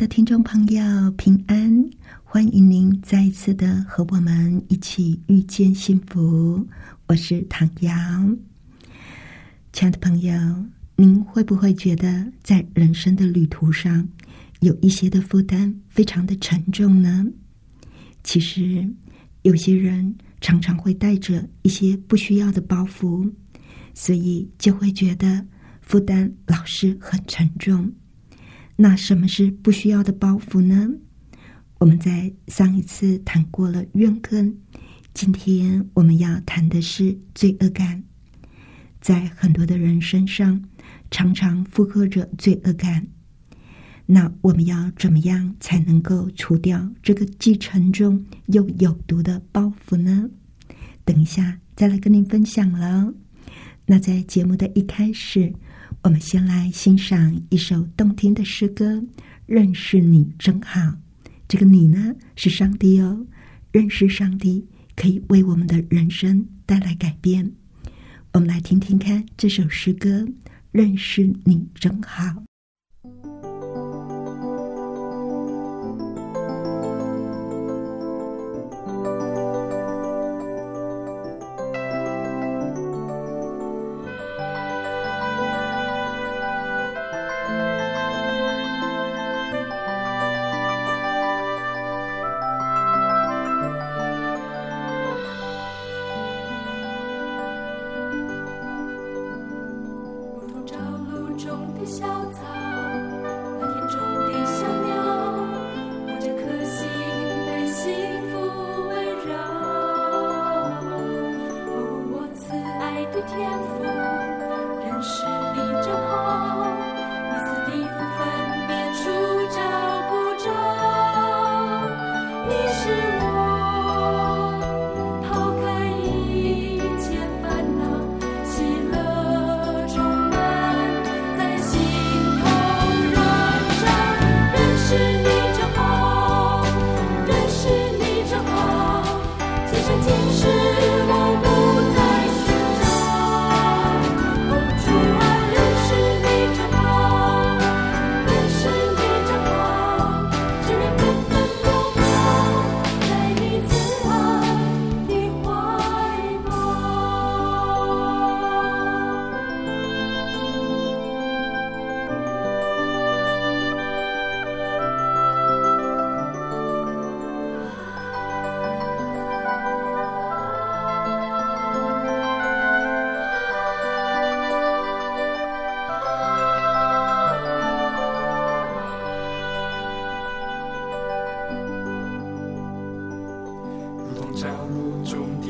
的听众朋友，平安！欢迎您再一次的和我们一起遇见幸福。我是唐瑶。亲爱的朋友，您会不会觉得在人生的旅途上有一些的负担非常的沉重呢？其实，有些人常常会带着一些不需要的包袱，所以就会觉得负担老是很沉重。那什么是不需要的包袱呢？我们在上一次谈过了怨恨，今天我们要谈的是罪恶感。在很多的人身上，常常负荷着罪恶感。那我们要怎么样才能够除掉这个既沉重又有毒的包袱呢？等一下再来跟您分享了。那在节目的一开始。我们先来欣赏一首动听的诗歌，《认识你真好》。这个你呢，是上帝哦。认识上帝，可以为我们的人生带来改变。我们来听听看这首诗歌，《认识你真好》。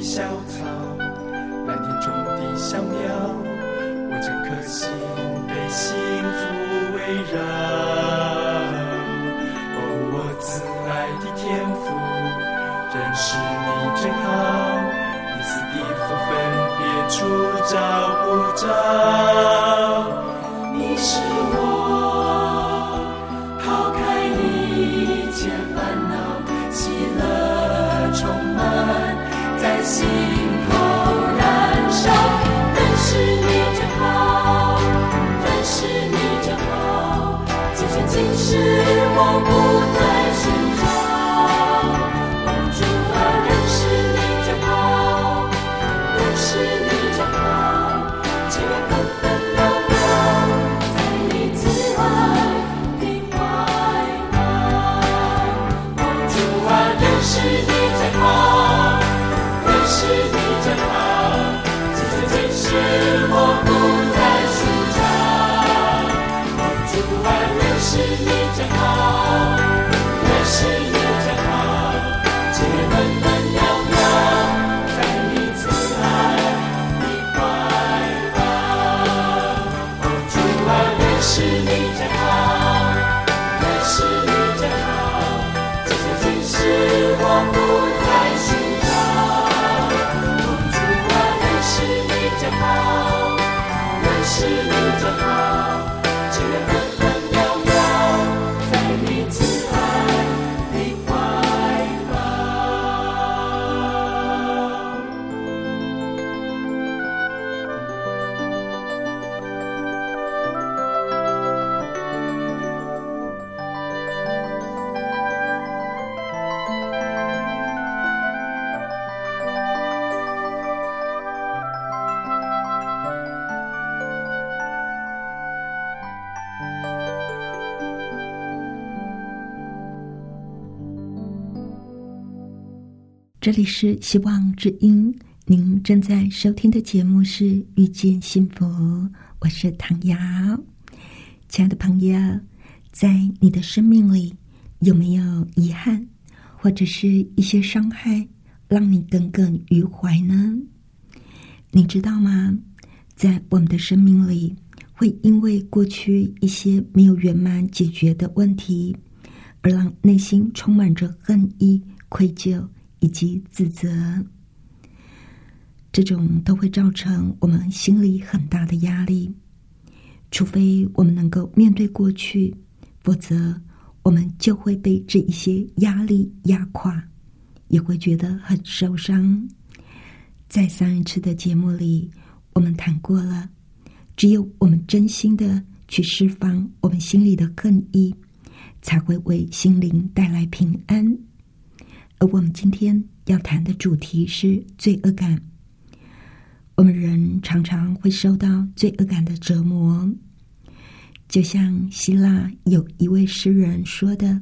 小草，蓝天中的小鸟，我整颗心被幸福围绕。哦，我慈爱的天父，认识你真好，一丝的福分别处找不着。今世我不再这里是希望之音，您正在收听的节目是《遇见幸福》，我是唐瑶。亲爱的朋友，在你的生命里有没有遗憾，或者是一些伤害，让你耿耿于怀呢？你知道吗？在我们的生命里，会因为过去一些没有圆满解决的问题，而让内心充满着恨意、愧疚。以及自责，这种都会造成我们心里很大的压力。除非我们能够面对过去，否则我们就会被这一些压力压垮，也会觉得很受伤。在上一次的节目里，我们谈过了，只有我们真心的去释放我们心里的恨意，才会为心灵带来平安。而我们今天要谈的主题是罪恶感。我们人常常会受到罪恶感的折磨，就像希腊有一位诗人说的：“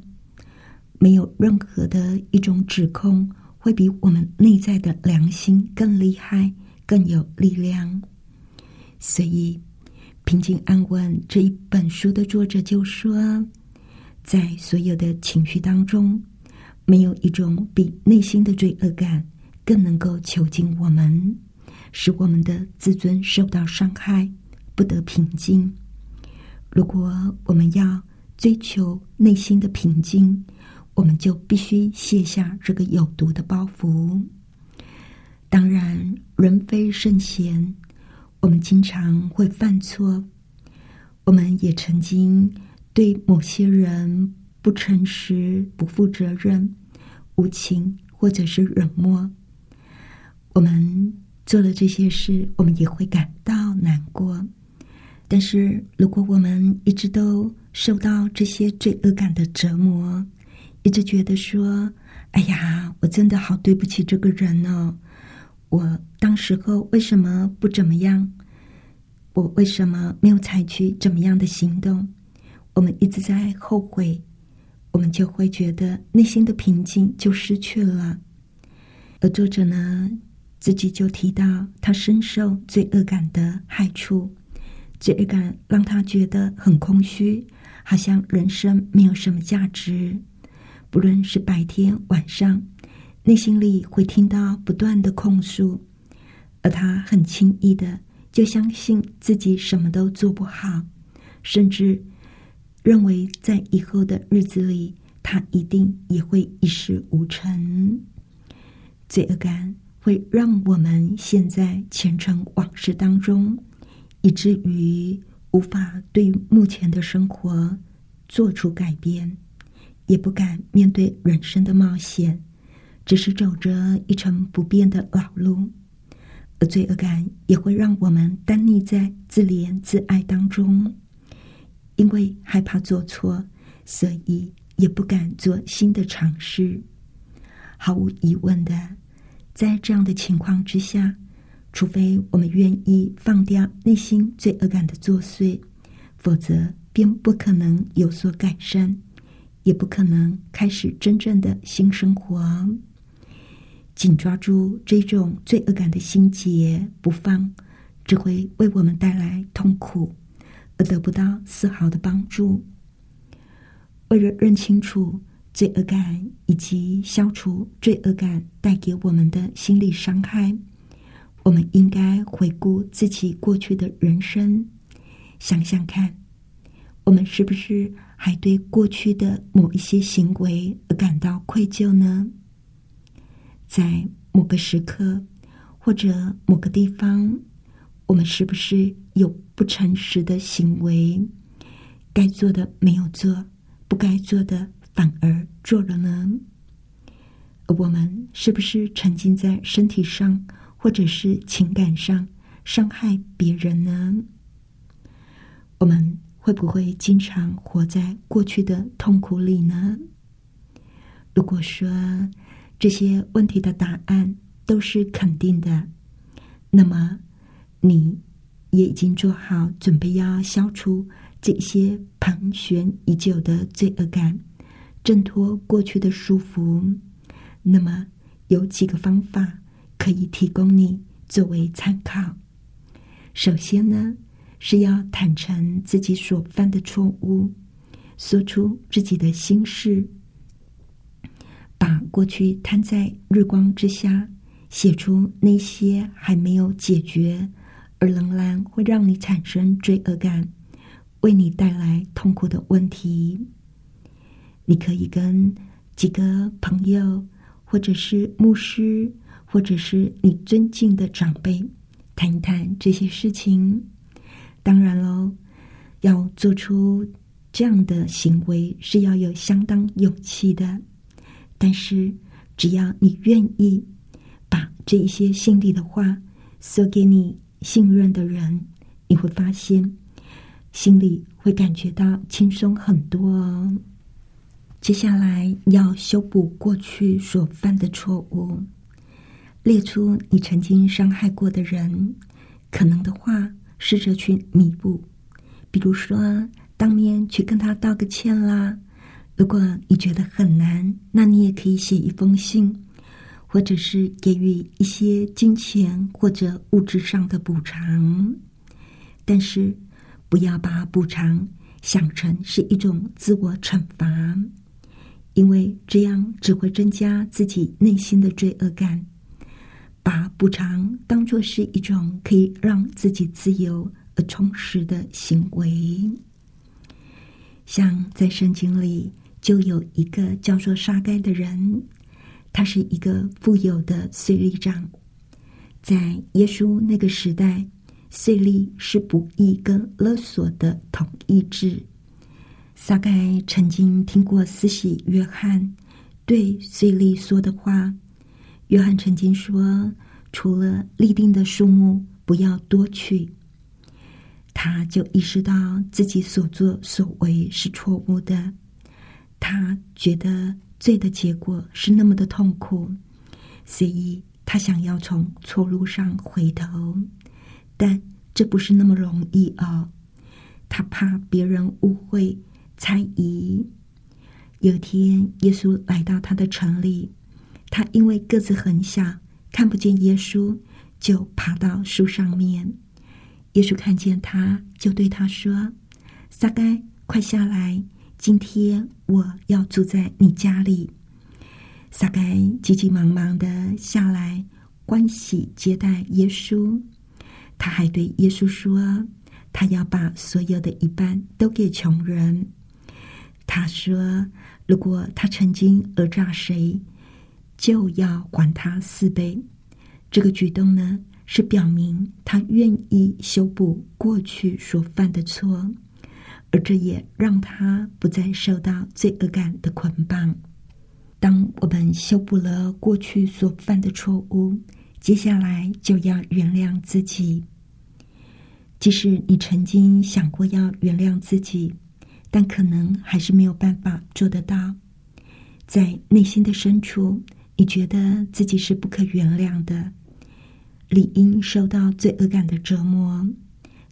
没有任何的一种指控会比我们内在的良心更厉害、更有力量。”所以，《平静安稳》这一本书的作者就说，在所有的情绪当中。没有一种比内心的罪恶感更能够囚禁我们，使我们的自尊受到伤害，不得平静。如果我们要追求内心的平静，我们就必须卸下这个有毒的包袱。当然，人非圣贤，我们经常会犯错，我们也曾经对某些人不诚实、不负责任。无情，或者是冷漠，我们做了这些事，我们也会感到难过。但是，如果我们一直都受到这些罪恶感的折磨，一直觉得说：“哎呀，我真的好对不起这个人哦，我当时候为什么不怎么样？我为什么没有采取怎么样的行动？”我们一直在后悔。我们就会觉得内心的平静就失去了，而作者呢，自己就提到他深受罪恶感的害处，罪恶感让他觉得很空虚，好像人生没有什么价值。不论是白天晚上，内心里会听到不断的控诉，而他很轻易的就相信自己什么都做不好，甚至。认为在以后的日子里，他一定也会一事无成。罪恶感会让我们陷在前尘往事当中，以至于无法对目前的生活做出改变，也不敢面对人生的冒险，只是走着一成不变的老路。而罪恶感也会让我们单立在自怜自爱当中。因为害怕做错，所以也不敢做新的尝试。毫无疑问的，在这样的情况之下，除非我们愿意放掉内心罪恶感的作祟，否则便不可能有所改善，也不可能开始真正的新生活。紧抓住这种罪恶感的心结不放，只会为我们带来痛苦。而得不到丝毫的帮助。为了认清楚罪恶感以及消除罪恶感带给我们的心理伤害，我们应该回顾自己过去的人生，想想看，我们是不是还对过去的某一些行为而感到愧疚呢？在某个时刻或者某个地方。我们是不是有不诚实的行为？该做的没有做，不该做的反而做了呢？我们是不是沉浸在身体上或者是情感上伤害别人呢？我们会不会经常活在过去的痛苦里呢？如果说这些问题的答案都是肯定的，那么你也已经做好准备要消除这些盘旋已久的罪恶感，挣脱过去的束缚。那么有几个方法可以提供你作为参考。首先呢，是要坦诚自己所犯的错误，说出自己的心事。把过去摊在日光之下，写出那些还没有解决而仍然会让你产生罪恶感、为你带来痛苦的问题。你可以跟几个朋友，或者是牧师，或者是你尊敬的长辈谈一谈这些事情。当然喽，要做出这样的行为是要有相当勇气的。但是，只要你愿意把这一些心里的话说给你信任的人，你会发现心里会感觉到轻松很多哦。接下来要修补过去所犯的错误，列出你曾经伤害过的人，可能的话试着去弥补，比如说当面去跟他道个歉啦。如果你觉得很难，那你也可以写一封信，或者是给予一些金钱或者物质上的补偿。但是，不要把补偿想成是一种自我惩罚，因为这样只会增加自己内心的罪恶感。把补偿当作是一种可以让自己自由而充实的行为，像在圣经里。就有一个叫做沙该的人，他是一个富有的税吏长。在耶稣那个时代，税吏是不义跟勒索的统一制。撒该曾经听过司洗约翰对税吏说的话。约翰曾经说：“除了立定的数目，不要多取。”他就意识到自己所作所为是错误的。他觉得罪的结果是那么的痛苦，所以他想要从错路上回头，但这不是那么容易哦。他怕别人误会、猜疑。有天，耶稣来到他的城里，他因为个子很小，看不见耶稣，就爬到树上面。耶稣看见他，就对他说：“撒该，快下来。”今天我要住在你家里，撒该急急忙忙的下来，欢喜接待耶稣。他还对耶稣说：“他要把所有的一半都给穷人。”他说：“如果他曾经讹诈谁，就要还他四倍。”这个举动呢，是表明他愿意修补过去所犯的错。而这也让他不再受到罪恶感的捆绑。当我们修补了过去所犯的错误，接下来就要原谅自己。即使你曾经想过要原谅自己，但可能还是没有办法做得到。在内心的深处，你觉得自己是不可原谅的，理应受到罪恶感的折磨。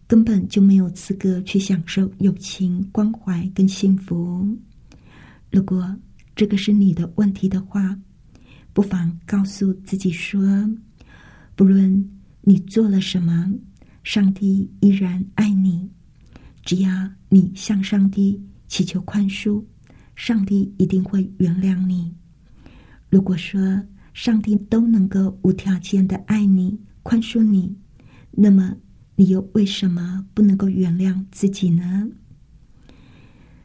根本就没有资格去享受友情、关怀跟幸福。如果这个是你的问题的话，不妨告诉自己说：不论你做了什么，上帝依然爱你。只要你向上帝祈求宽恕，上帝一定会原谅你。如果说上帝都能够无条件的爱你、宽恕你，那么。你又为什么不能够原谅自己呢？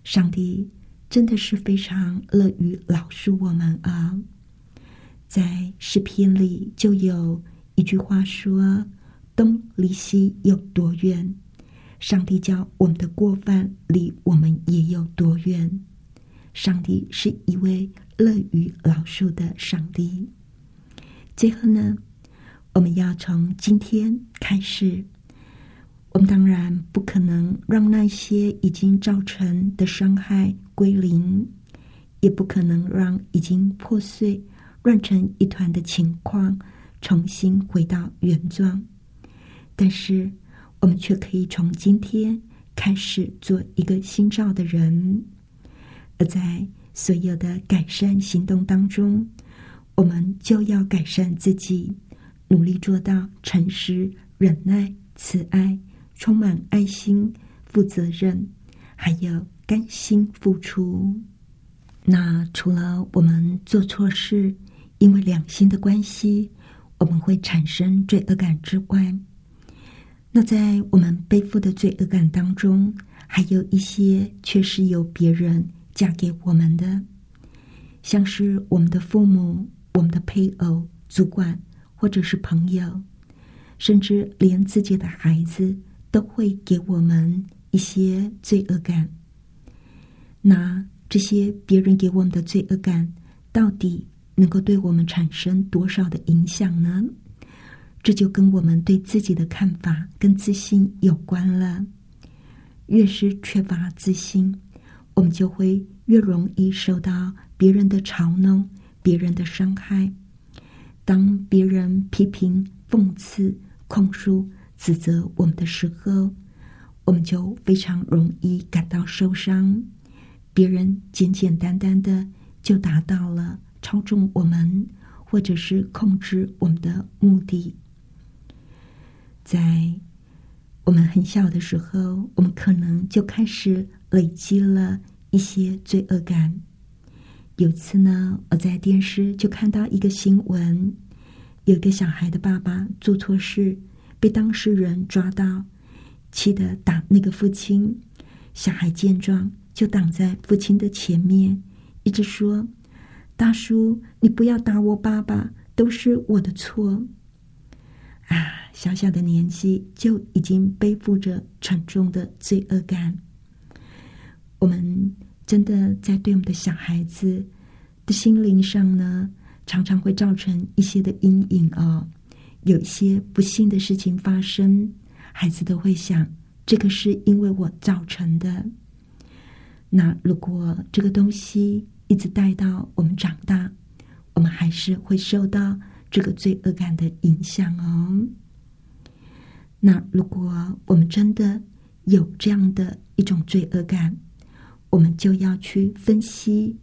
上帝真的是非常乐于饶恕我们啊！在诗篇里就有一句话说：“东离西有多远，上帝叫我们的过犯离我们也有多远。上帝是一位乐于饶恕的上帝。最后呢，我们要从今天开始，我们当然不可能让那些已经造成的伤害归零，也不可能让已经破碎、乱成一团的情况重新回到原状。但是，我们却可以从今天开始做一个新造的人。而在所有的改善行动当中，我们就要改善自己，努力做到诚实、忍耐、慈爱、充满爱心、负责任，还有甘心付出。那除了我们做错事，因为两心的关系，我们会产生罪恶感之外，那在我们背负的罪恶感当中，还有一些却是由别人嫁给我们的，像是我们的父母、我们的配偶、主管，或者是朋友，甚至连自己的孩子都会给我们一些罪恶感。那这些别人给我们的罪恶感，到底能够对我们产生多少的影响呢？这就跟我们对自己的看法跟自信有关了。越是缺乏自信，我们就会越容易受到别人的嘲弄、别人的伤害。当别人批评、讽刺、控诉、指责我们的时候，我们就非常容易感到受伤。别人简简单单的就达到了操纵我们，或者是控制我们的目的。在我们很小的时候，我们可能就开始累积了一些罪恶感。有次呢，我在电视就看到一个新闻，有个小孩的爸爸做错事，被当事人抓到，气得打那个父亲。小孩见状，就挡在父亲的前面，一直说：“大叔，你不要打我爸爸，都是我的错。”啊，小小的年纪就已经背负着沉重的罪恶感。我们真的在对我们的小孩子的心灵上呢，常常会造成一些的阴影哦。有一些不幸的事情发生，孩子都会想，这个是因为我造成的。那如果这个东西一直带到我们长大，我们还是会受到。这个罪恶感的影响哦。那如果我们真的有这样的一种罪恶感，我们就要去分析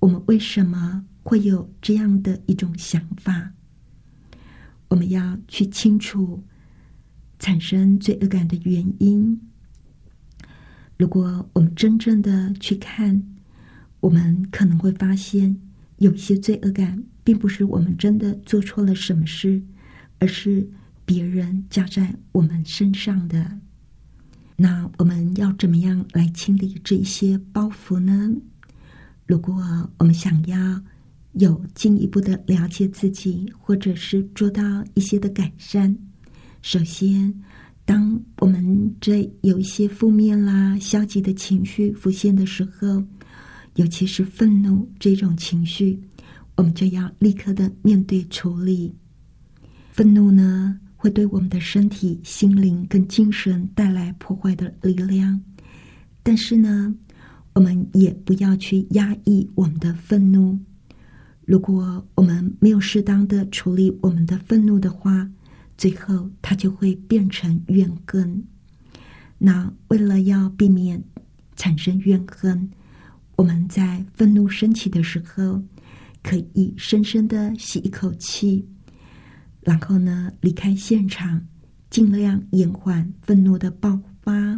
我们为什么会有这样的一种想法。我们要去清楚产生罪恶感的原因。如果我们真正的去看，我们可能会发现有一些罪恶感。并不是我们真的做错了什么事，而是别人加在我们身上的。那我们要怎么样来清理这一些包袱呢？如果我们想要有进一步的了解自己，或者是做到一些的改善，首先，当我们这有一些负面啦、消极的情绪浮现的时候，尤其是愤怒这种情绪。我们就要立刻的面对处理。愤怒呢，会对我们的身体、心灵跟精神带来破坏的力量。但是呢，我们也不要去压抑我们的愤怒。如果我们没有适当的处理我们的愤怒的话，最后它就会变成怨恨。那为了要避免产生怨恨，我们在愤怒升起的时候。可以深深的吸一口气，然后呢离开现场，尽量延缓愤怒的爆发。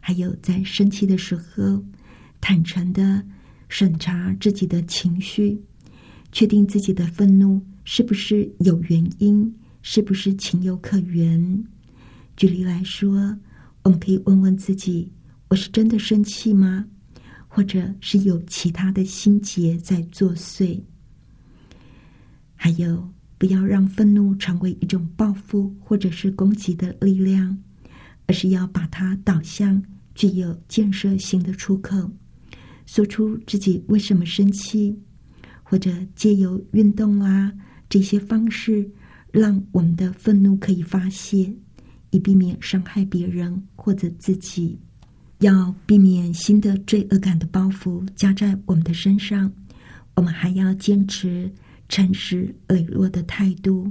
还有在生气的时候，坦诚的审查自己的情绪，确定自己的愤怒是不是有原因，是不是情有可原。举例来说，我们可以问问自己：我是真的生气吗？或者是有其他的心结在作祟，还有不要让愤怒成为一种报复或者是攻击的力量，而是要把它导向具有建设性的出口，说出自己为什么生气，或者借由运动啊这些方式，让我们的愤怒可以发泄，以避免伤害别人或者自己。要避免新的罪恶感的包袱加在我们的身上，我们还要坚持。诚实磊落的态度，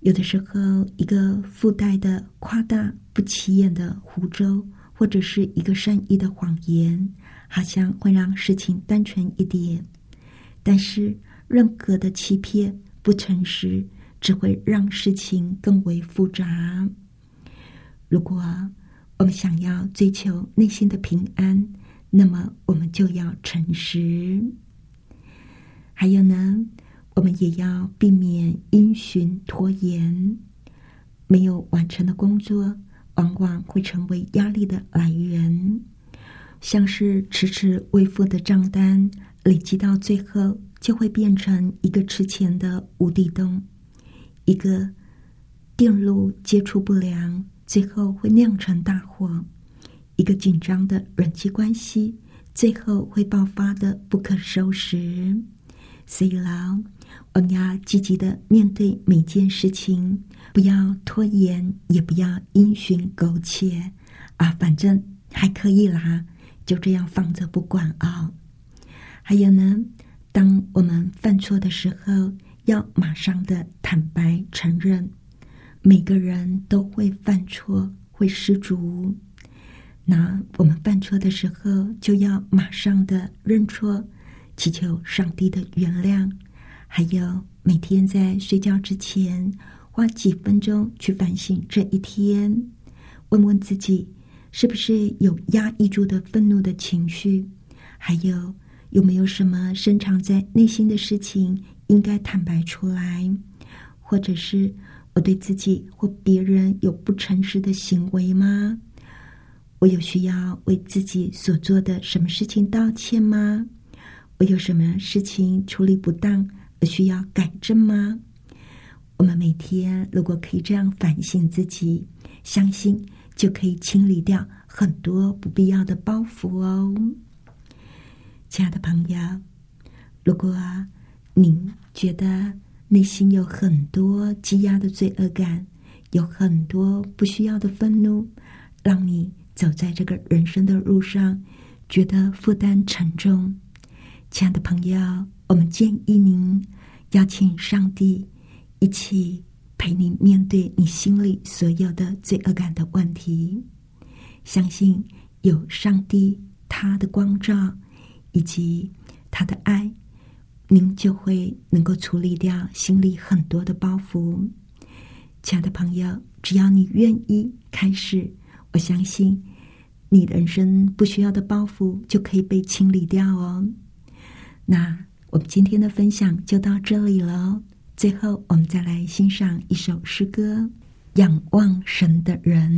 有的时候一个附带的夸大不起眼的胡诌，或者是一个善意的谎言，好像会让事情单纯一点。但是任何的欺骗、不诚实，只会让事情更为复杂。如果我们想要追求内心的平安，那么我们就要诚实。还有呢，我们也要避免因循拖延。没有完成的工作，往往会成为压力的来源，像是迟迟未付的账单，累积到最后，就会变成一个吃钱的无底洞；一个电路接触不良，最后会酿成大祸；一个紧张的人际关系，最后会爆发的不可收拾。所以啦，我们要积极的面对每件事情，不要拖延，也不要因循苟且啊，反正还可以啦，就这样放着不管啊。还有呢，当我们犯错的时候，要马上的坦白承认。每个人都会犯错，会失足。那我们犯错的时候，就要马上的认错。祈求上帝的原谅，还有每天在睡觉之前花几分钟去反省这一天，问问自己是不是有压抑住的愤怒的情绪，还有有没有什么深藏在内心的事情应该坦白出来，或者是我对自己或别人有不诚实的行为吗？我有需要为自己所做的什么事情道歉吗？我有什么事情处理不当而需要改正吗？我们每天如果可以这样反省自己，相信就可以清理掉很多不必要的包袱哦。亲爱的朋友，如果您觉得内心有很多积压的罪恶感，有很多不需要的愤怒，让你走在这个人生的路上觉得负担沉重。亲爱的朋友，我们建议您邀请上帝一起陪你面对你心里所有的罪恶感的问题。相信有上帝他的光照以及他的爱，您就会能够处理掉心里很多的包袱。亲爱的朋友，只要你愿意开始，我相信你人生不需要的包袱就可以被清理掉哦。那我们今天的分享就到这里了。最后，我们再来欣赏一首诗歌《仰望神的人》。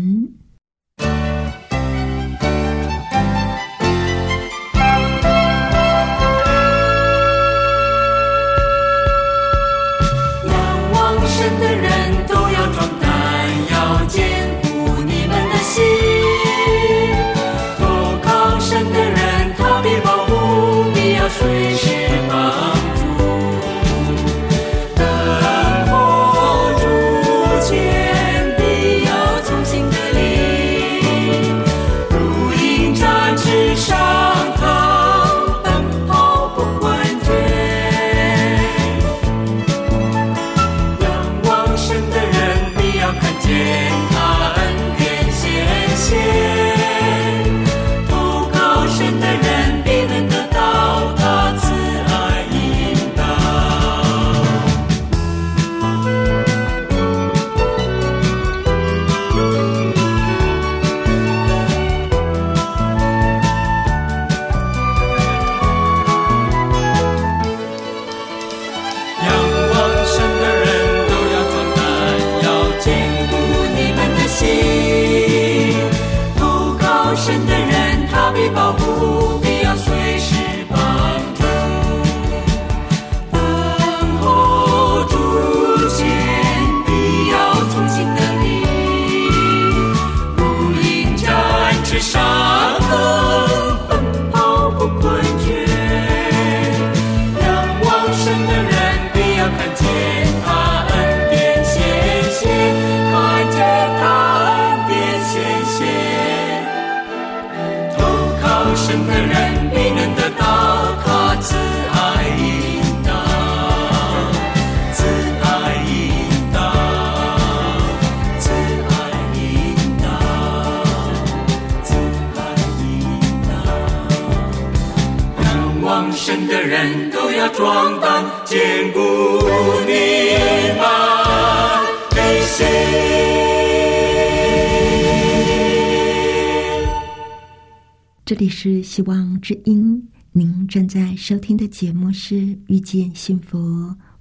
里是希望之音，您正在收听的节目是《遇见幸福》，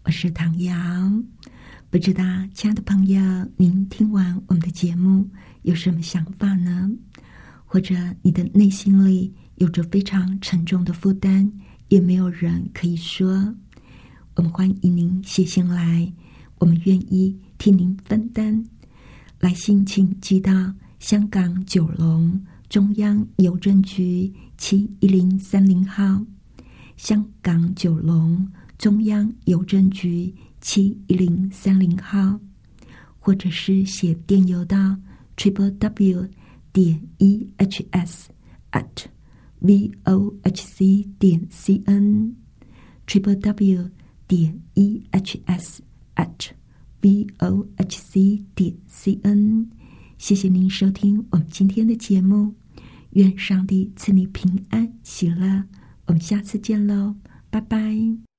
我是唐瑶。不知道，亲爱的朋友，您听完我们的节目有什么想法呢？或者你的内心里有着非常沉重的负担，也没有人可以说。我们欢迎您写信来，我们愿意替您分担。来信请寄到香港九龙中央邮政局七一零三零号，香港九龙中央邮政局七一零三零号，或者是写电邮到 triple w 点 e h s at v o h c 点 c n triple w 点 e h s at v o h c 点 c n。谢谢您收听我们今天的节目，愿上帝赐你平安喜乐。我们下次见喽，拜拜。